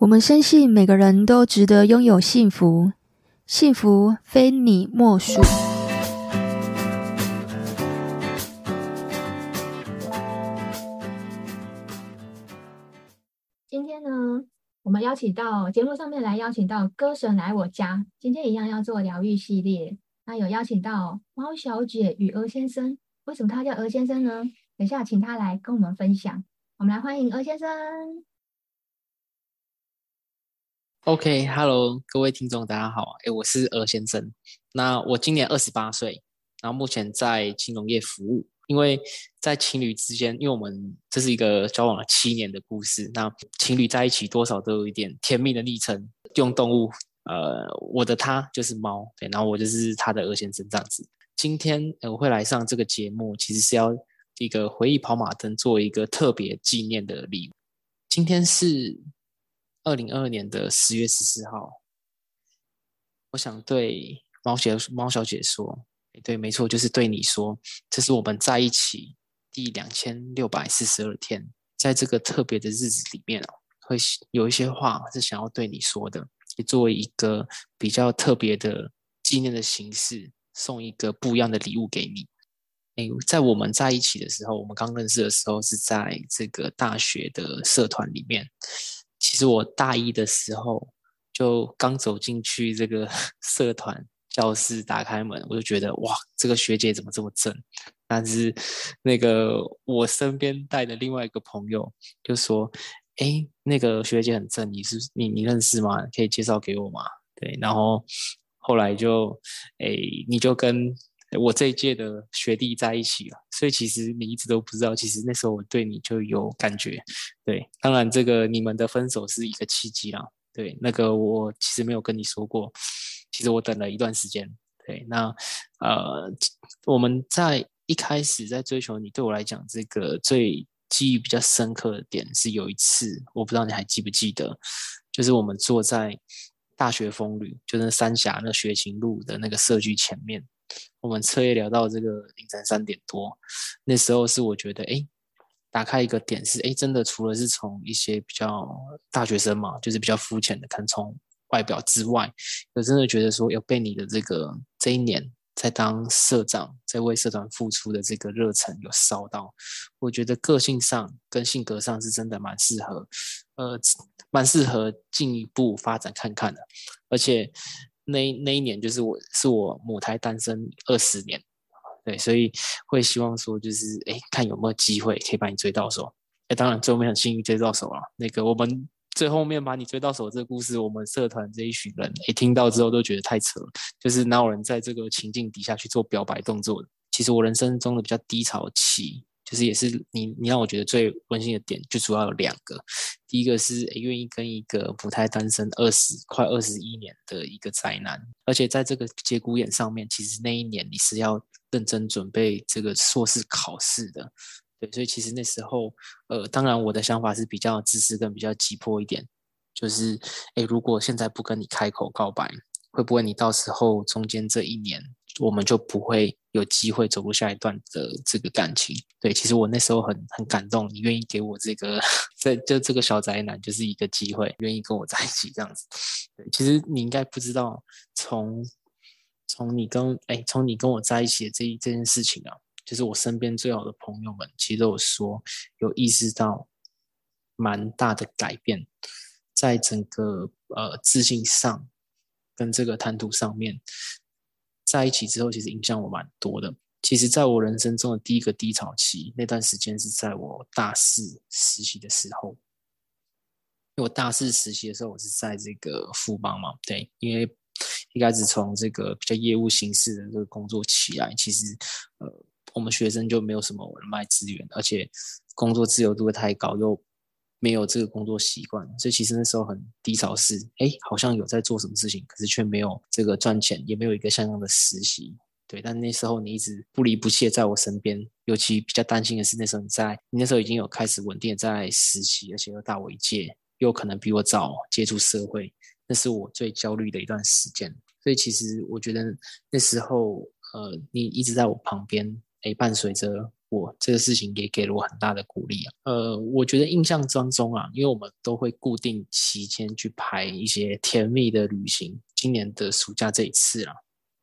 我们深信每个人都值得拥有幸福，幸福非你莫属。今天呢，我们邀请到节目上面来邀请到歌神来我家，今天一样要做疗愈系列。那有邀请到猫小姐与鹅先生，为什么他叫鹅先生呢？等一下请他来跟我们分享。我们来欢迎鹅先生。OK，Hello，各位听众，大家好。诶，我是鹅先生。那我今年二十八岁，然后目前在金融业服务。因为在情侣之间，因为我们这是一个交往了七年的故事，那情侣在一起多少都有一点甜蜜的昵称，用动物，呃，我的他就是猫，对，然后我就是他的鹅先生这样子。今天我会来上这个节目，其实是要一个回忆跑马灯，做一个特别纪念的礼物。今天是。二零二二年的十月十四号，我想对猫姐、猫小姐说，对，没错，就是对你说，这是我们在一起第两千六百四十二天，在这个特别的日子里面哦，会有一些话是想要对你说的，也作为一个比较特别的纪念的形式，送一个不一样的礼物给你。哎，在我们在一起的时候，我们刚认识的时候是在这个大学的社团里面。其实我大一的时候就刚走进去这个 社团教室，打开门我就觉得哇，这个学姐怎么这么正？但是那个我身边带的另外一个朋友就说：“哎，那个学姐很正，你是你你认识吗？可以介绍给我吗？”对，然后后来就哎，你就跟。我这一届的学弟在一起了，所以其实你一直都不知道，其实那时候我对你就有感觉。对，当然这个你们的分手是一个契机啦。对，那个我其实没有跟你说过，其实我等了一段时间。对，那呃，我们在一开始在追求你，对我来讲，这个最记忆比较深刻的点是有一次，我不知道你还记不记得，就是我们坐在大学风旅，就是三峡那学勤路的那个社区前面。我们彻夜聊到这个凌晨三点多，那时候是我觉得，哎，打开一个点是，哎，真的除了是从一些比较大学生嘛，就是比较肤浅的看从外表之外，我真的觉得说，有被你的这个这一年在当社长，在为社团付出的这个热忱有烧到，我觉得个性上跟性格上是真的蛮适合，呃，蛮适合进一步发展看看的，而且。那那一年就是我是我母胎单身二十年，对，所以会希望说就是哎，看有没有机会可以把你追到手。哎，当然最后面很幸运追到手了。那个我们最后面把你追到手这个故事，我们社团这一群人哎听到之后都觉得太扯了，就是哪有人在这个情境底下去做表白动作的？其实我人生中的比较低潮期。就是也是你，你让我觉得最温馨的点，就主要有两个。第一个是愿意跟一个不太单身二十快二十一年的一个宅男，而且在这个节骨眼上面，其实那一年你是要认真准备这个硕士考试的，对，所以其实那时候，呃，当然我的想法是比较自私跟比较急迫一点，就是，诶，如果现在不跟你开口告白，会不会你到时候中间这一年，我们就不会有机会走入下一段的这个感情。对，其实我那时候很很感动，你愿意给我这个，这就这个小宅男就是一个机会，愿意跟我在一起这样子。对，其实你应该不知道，从从你跟哎，从你跟我在一起的这一这件事情啊，就是我身边最好的朋友们，其实都有说有意识到蛮大的改变，在整个呃自信上跟这个谈吐上面。在一起之后，其实影响我蛮多的。其实，在我人生中的第一个低潮期，那段时间是在我大四实习的时候。因为我大四实习的时候，我是在这个富邦嘛，对，因为一开始从这个比较业务形式的这个工作起来，其实呃，我们学生就没有什么人脉资源，而且工作自由度太高，又没有这个工作习惯，所以其实那时候很低潮是，是哎，好像有在做什么事情，可是却没有这个赚钱，也没有一个像样的实习。对，但那时候你一直不离不弃在我身边，尤其比较担心的是那时候你在，你那时候已经有开始稳定在实习，而且又大我一届，又可能比我早接触社会，那是我最焦虑的一段时间。所以其实我觉得那时候，呃，你一直在我旁边，哎，伴随着我，这个事情也给了我很大的鼓励啊。呃，我觉得印象当中啊，因为我们都会固定期间去排一些甜蜜的旅行，今年的暑假这一次啊，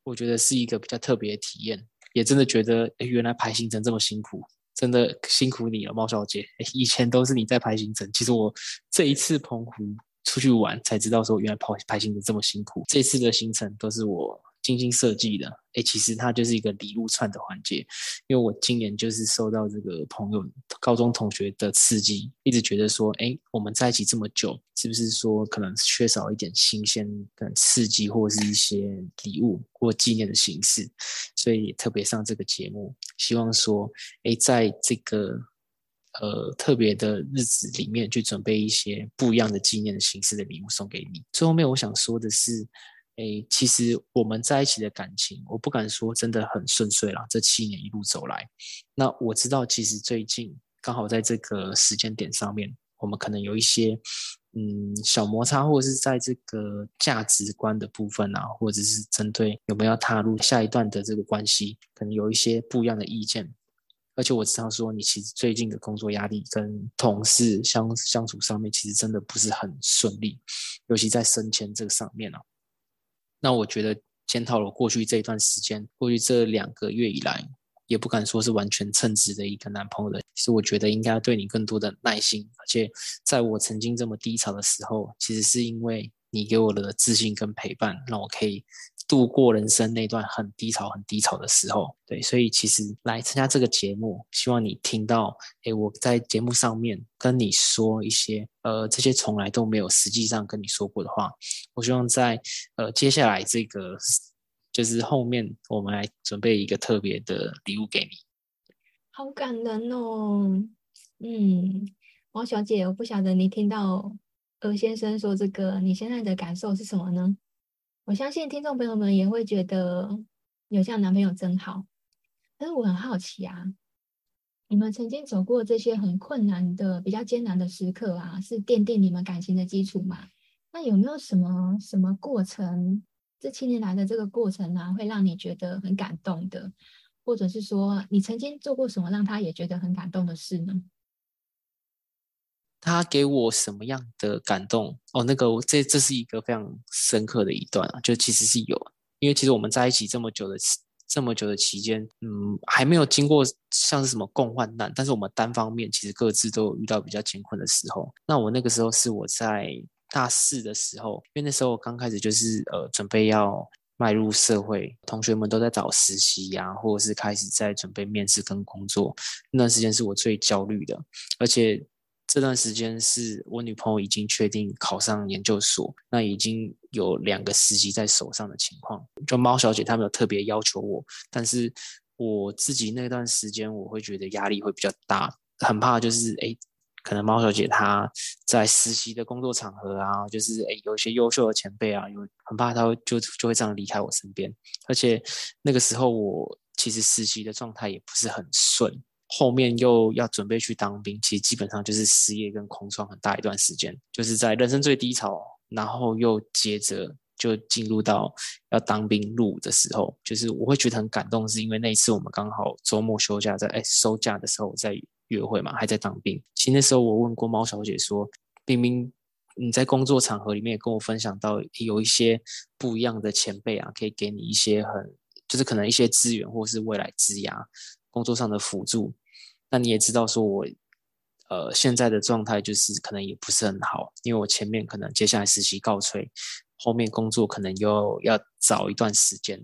我觉得是一个比较特别的体验，也真的觉得，诶，原来排行程这么辛苦，真的辛苦你了，猫小姐。以前都是你在排行程，其实我这一次澎湖出去玩才知道说，原来排排行程这么辛苦，这次的行程都是我。精心设计的，哎，其实它就是一个礼物串的环节。因为我今年就是受到这个朋友、高中同学的刺激，一直觉得说，哎，我们在一起这么久，是不是说可能缺少一点新鲜的刺激，或是一些礼物或纪念的形式？所以特别上这个节目，希望说，哎，在这个呃特别的日子里面，去准备一些不一样的纪念的形式的礼物送给你。最后面我想说的是。诶，其实我们在一起的感情，我不敢说真的很顺遂啦。这七年一路走来，那我知道，其实最近刚好在这个时间点上面，我们可能有一些嗯小摩擦，或者是在这个价值观的部分啊，或者是针对有没有踏入下一段的这个关系，可能有一些不一样的意见。而且我知道说，你其实最近的工作压力跟同事相相处上面，其实真的不是很顺利，尤其在升迁这个上面啊。那我觉得检讨了过去这一段时间，过去这两个月以来，也不敢说是完全称职的一个男朋友的。其实我觉得应该对你更多的耐心，而且在我曾经这么低潮的时候，其实是因为你给我的自信跟陪伴，让我可以。度过人生那段很低潮、很低潮的时候，对，所以其实来参加这个节目，希望你听到，诶，我在节目上面跟你说一些，呃，这些从来都没有实际上跟你说过的话。我希望在呃接下来这个就是后面，我们来准备一个特别的礼物给你。好感人哦，嗯，王小姐，我不晓得你听到鹅先生说这个，你现在的感受是什么呢？我相信听众朋友们也会觉得有这样男朋友真好，但是我很好奇啊，你们曾经走过这些很困难的、比较艰难的时刻啊，是奠定你们感情的基础吗？那有没有什么什么过程，这七年来的这个过程啊，会让你觉得很感动的，或者是说你曾经做过什么让他也觉得很感动的事呢？他给我什么样的感动？哦，那个，这这是一个非常深刻的一段啊，就其实是有，因为其实我们在一起这么久的这么久的期间，嗯，还没有经过像是什么共患难，但是我们单方面其实各自都有遇到比较艰困的时候。那我那个时候是我在大四的时候，因为那时候我刚开始就是呃准备要迈入社会，同学们都在找实习呀、啊，或者是开始在准备面试跟工作，那段时间是我最焦虑的，而且。这段时间是我女朋友已经确定考上研究所，那已经有两个实习在手上的情况。就猫小姐她没有特别要求我，但是我自己那段时间我会觉得压力会比较大，很怕就是哎，可能猫小姐她在实习的工作场合啊，就是哎有一些优秀的前辈啊，有很怕她会就就会这样离开我身边，而且那个时候我其实实习的状态也不是很顺。后面又要准备去当兵，其实基本上就是失业跟空窗很大一段时间，就是在人生最低潮，然后又接着就进入到要当兵入伍的时候，就是我会觉得很感动，是因为那一次我们刚好周末休假在，在哎收假的时候在约会嘛，还在当兵。其实那时候我问过猫小姐说，冰冰你在工作场合里面也跟我分享到有一些不一样的前辈啊，可以给你一些很就是可能一些资源或是未来之涯。工作上的辅助，那你也知道，说我，呃，现在的状态就是可能也不是很好，因为我前面可能接下来实习告吹，后面工作可能又要找一段时间。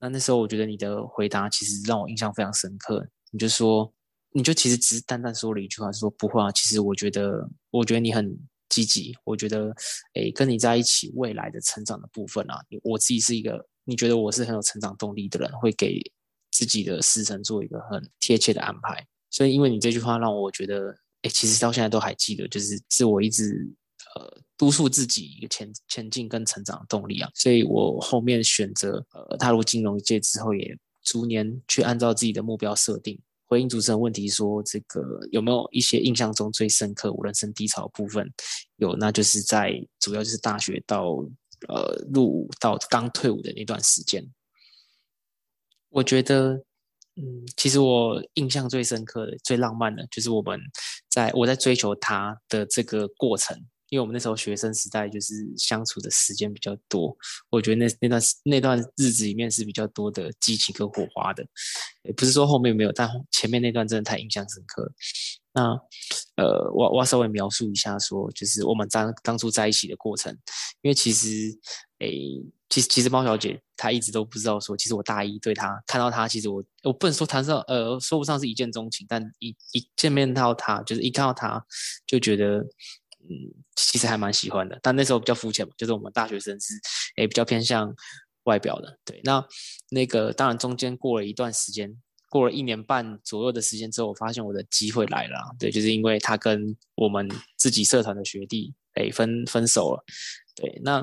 那那时候我觉得你的回答其实让我印象非常深刻，你就说，你就其实只是淡淡说了一句话，说不会啊，其实我觉得，我觉得你很积极，我觉得，诶，跟你在一起未来的成长的部分啊，我自己是一个，你觉得我是很有成长动力的人，会给。自己的时程做一个很贴切的安排，所以因为你这句话让我觉得，哎，其实到现在都还记得，就是是我一直呃督促自己一个前前进跟成长的动力啊。所以我后面选择呃踏入金融界之后，也逐年去按照自己的目标设定。回应主持人问题说，这个有没有一些印象中最深刻我人生低潮部分？有，那就是在主要就是大学到呃入伍到刚退伍的那段时间。我觉得嗯，其实我印象最深刻的、最浪漫的，就是我们在我在追求他的这个过程。因为我们那时候学生时代就是相处的时间比较多，我觉得那那段那段日子里面是比较多的激情跟火花的，也不是说后面没有，但前面那段真的太印象深刻。那呃，我我要稍微描述一下，说就是我们当当初在一起的过程，因为其实诶，其实其实猫小姐她一直都不知道说，其实我大一对她看到她，其实我我不能说谈上呃说不上是一见钟情，但一一见面到她，就是一看到她就觉得。嗯，其实还蛮喜欢的，但那时候比较肤浅嘛，就是我们大学生是，诶比较偏向外表的，对。那那个当然中间过了一段时间，过了一年半左右的时间之后，我发现我的机会来了，对，就是因为他跟我们自己社团的学弟，诶分分手了，对。那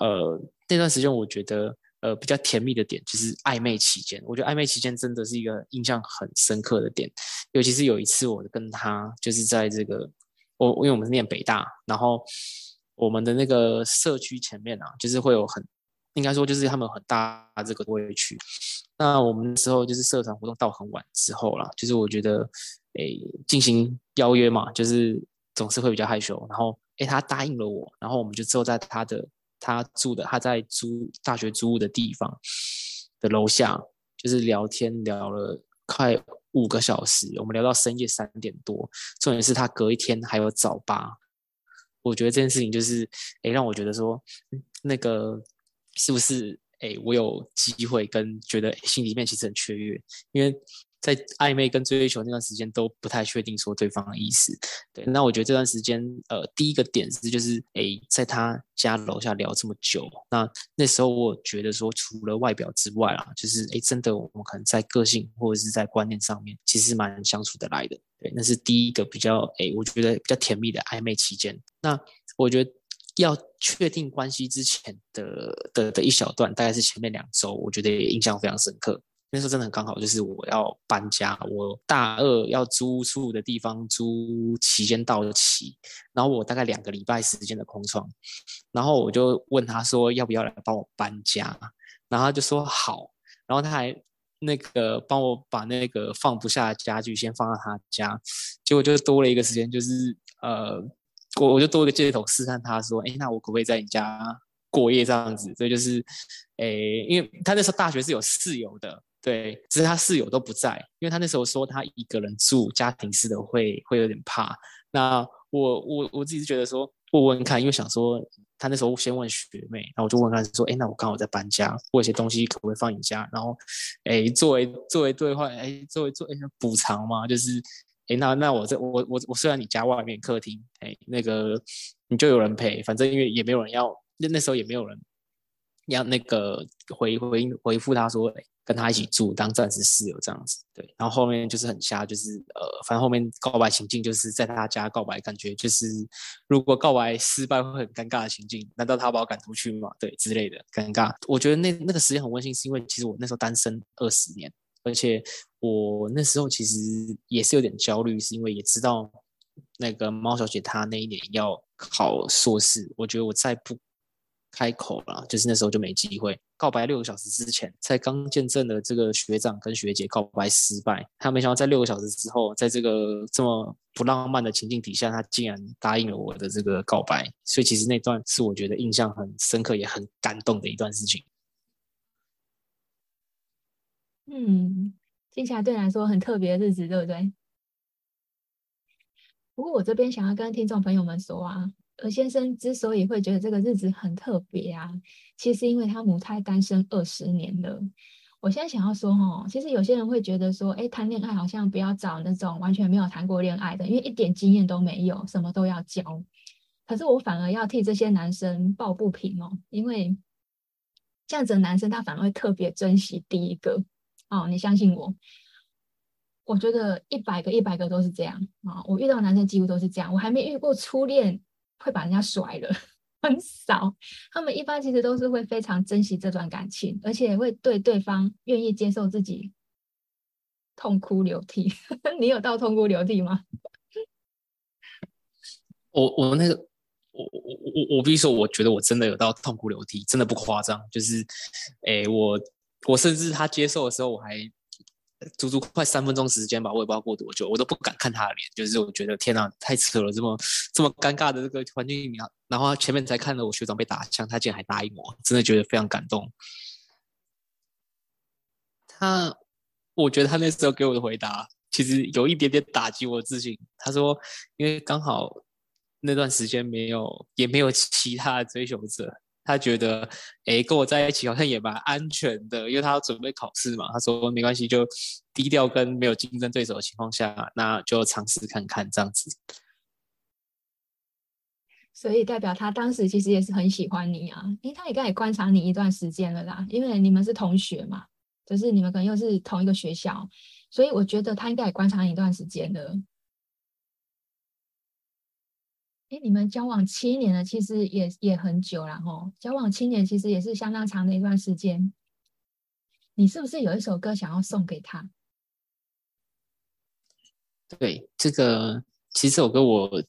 呃那段时间我觉得呃比较甜蜜的点就是暧昧期间，我觉得暧昧期间真的是一个印象很深刻的点，尤其是有一次我跟他就是在这个。我因为我们是念北大，然后我们的那个社区前面啊，就是会有很，应该说就是他们很大这个会区。那我们那时候就是社团活动到很晚之后啦，就是我觉得，诶，进行邀约嘛，就是总是会比较害羞。然后，诶，他答应了我，然后我们就坐在他的他住的他在租大学租屋的地方的楼下，就是聊天聊了快。五个小时，我们聊到深夜三点多。重点是他隔一天还有早八。我觉得这件事情就是，诶，让我觉得说，那个是不是，诶，我有机会跟觉得心里面其实很雀跃，因为。在暧昧跟追求那段时间都不太确定说对方的意思，对，那我觉得这段时间，呃，第一个点是就是，诶，在他家楼下聊这么久，那那时候我觉得说，除了外表之外啊，就是，诶，真的我们可能在个性或者是在观念上面，其实蛮相处得来的，对，那是第一个比较，诶，我觉得比较甜蜜的暧昧期间。那我觉得要确定关系之前的的的一小段，大概是前面两周，我觉得印象非常深刻。那时候真的很刚好，就是我要搬家，我大二要租住的地方租期间到期，然后我大概两个礼拜时间的空窗，然后我就问他说要不要来帮我搬家，然后他就说好，然后他还那个帮我把那个放不下的家具先放到他家，结果就多了一个时间，就是呃，我我就多一个借口试探他说，哎，那我可不可以在你家过夜这样子？所以就是，哎，因为他那时候大学是有室友的。对，只是他室友都不在，因为他那时候说他一个人住家庭式的会会有点怕。那我我我自己是觉得说问问看，因为想说他那时候先问学妹，然后我就问他说，哎，那我刚好在搬家，我有些东西可不可以放你家？然后，哎，作为作为兑换，哎，作为作为补偿嘛，就是，哎，那那我在我我我虽然你家外面客厅，哎，那个你就有人陪，反正因为也没有人要，那那时候也没有人要那个回回回复他说，哎。跟他一起住，当暂时室友这样子，对。然后后面就是很瞎，就是呃，反正后面告白情境就是在他家告白，感觉就是如果告白失败会很尴尬的情境，难道他把我赶出去吗？对，之类的尴尬。我觉得那那个时间很温馨，是因为其实我那时候单身二十年，而且我那时候其实也是有点焦虑，是因为也知道那个猫小姐她那一年要考硕士，我觉得我再不。开口了，就是那时候就没机会。告白六个小时之前，才刚见证了这个学长跟学姐告白失败。他没想到在六个小时之后，在这个这么不浪漫的情境底下，他竟然答应了我的这个告白。所以其实那段是我觉得印象很深刻，也很感动的一段事情。嗯，听起来对你来说很特别的日子，对不对？不过我这边想要跟听众朋友们说啊。而先生之所以会觉得这个日子很特别啊，其实因为他母胎单身二十年了。我现在想要说哈，其实有些人会觉得说，哎，谈恋爱好像不要找那种完全没有谈过恋爱的，因为一点经验都没有，什么都要教。可是我反而要替这些男生抱不平哦，因为这样子的男生他反而会特别珍惜第一个哦，你相信我。我觉得一百个一百个都是这样啊，我遇到男生几乎都是这样，我还没遇过初恋。会把人家甩了，很少。他们一般其实都是会非常珍惜这段感情，而且会对对方愿意接受自己痛哭流涕。你有到痛哭流涕吗？我我那个我我我我必须说，我觉得我真的有到痛哭流涕，真的不夸张。就是，诶，我我甚至他接受的时候，我还足足快三分钟时间吧，我也不知道过多久，我都不敢看他的脸，就是我觉得天哪，太扯了，这么这么尴尬的这个环境里面，然后前面才看了我学长被打枪，他竟然还答应我，真的觉得非常感动。他，我觉得他那时候给我的回答，其实有一点点打击我自信。他说，因为刚好那段时间没有，也没有其他的追求者。他觉得，哎，跟我在一起好像也蛮安全的，因为他要准备考试嘛。他说没关系，就低调跟没有竞争对手的情况下，那就尝试看看这样子。所以代表他当时其实也是很喜欢你啊，因为他应该也观察你一段时间了啦，因为你们是同学嘛，就是你们可能又是同一个学校，所以我觉得他应该也观察你一段时间了。哎，你们交往七年了，其实也也很久了吼。交往七年，其实也是相当长的一段时间。你是不是有一首歌想要送给他？对，这个其实这首歌我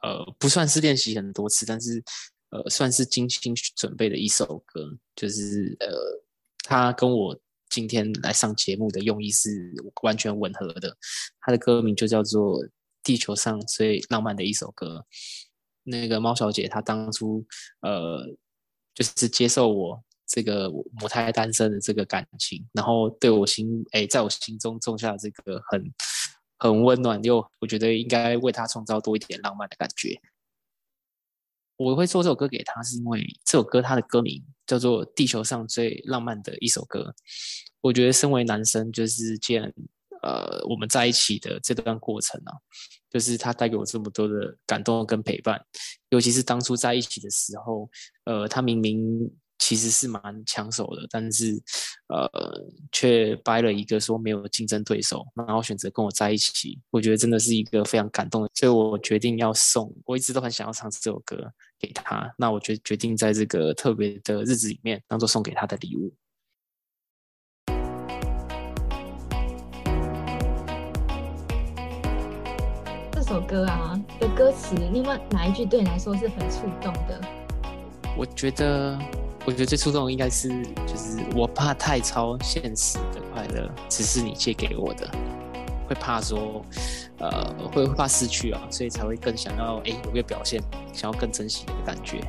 呃不算是练习很多次，但是呃算是精心准备的一首歌，就是呃他跟我今天来上节目的用意是完全吻合的。他的歌名就叫做。地球上最浪漫的一首歌，那个猫小姐她当初呃，就是接受我这个母胎单身的这个感情，然后对我心哎，在我心中种下这个很很温暖又我觉得应该为她创造多一点浪漫的感觉。我会做这首歌给她，是因为这首歌它的歌名叫做《地球上最浪漫的一首歌》。我觉得身为男生，就是既然。呃，我们在一起的这段过程啊，就是他带给我这么多的感动跟陪伴，尤其是当初在一起的时候，呃，他明明其实是蛮抢手的，但是呃，却掰了一个说没有竞争对手，然后选择跟我在一起，我觉得真的是一个非常感动的，所以我决定要送，我一直都很想要唱这首歌给他，那我决决定在这个特别的日子里面，当做送给他的礼物。首歌啊的歌词，另外哪一句对你来说是很触动的？我觉得，我觉得最触动的应该是，就是我怕太超现实的快乐，只是你借给我的，会怕说，呃，会会怕失去啊，所以才会更想要，哎，有个表现，想要更珍惜的感觉。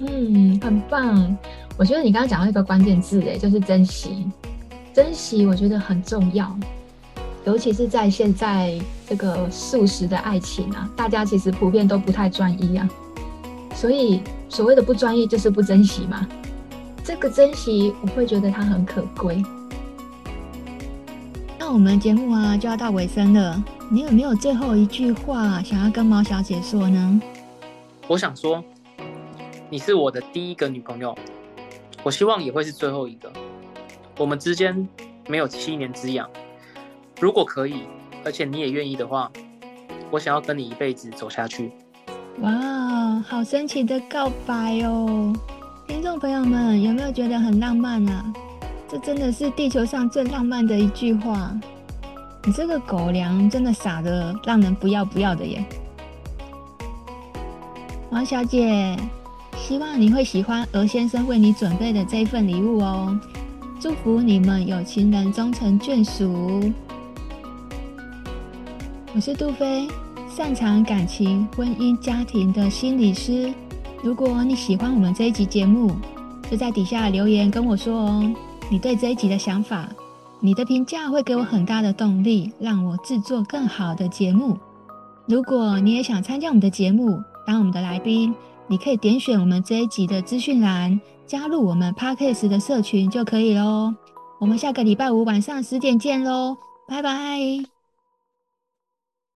嗯，很棒。我觉得你刚刚讲到一个关键字，哎，就是珍惜，珍惜，我觉得很重要。尤其是在现在这个素食的爱情啊，大家其实普遍都不太专一啊，所以所谓的不专一就是不珍惜嘛。这个珍惜，我会觉得它很可贵。那我们节目啊就要到尾声了，你有没有最后一句话想要跟毛小姐说呢？我想说，你是我的第一个女朋友，我希望也会是最后一个。我们之间没有七年之痒。如果可以，而且你也愿意的话，我想要跟你一辈子走下去。哇，好神奇的告白哦！听众朋友们，有没有觉得很浪漫啊？这真的是地球上最浪漫的一句话。你这个狗粮真的傻得让人不要不要的耶！王小姐，希望你会喜欢鹅先生为你准备的这一份礼物哦。祝福你们有情人终成眷属。我是杜菲，擅长感情、婚姻、家庭的心理师。如果你喜欢我们这一集节目，就在底下留言跟我说哦，你对这一集的想法，你的评价会给我很大的动力，让我制作更好的节目。如果你也想参加我们的节目，当我们的来宾，你可以点选我们这一集的资讯栏，加入我们 Podcast 的社群就可以喽。我们下个礼拜五晚上十点见喽，拜拜。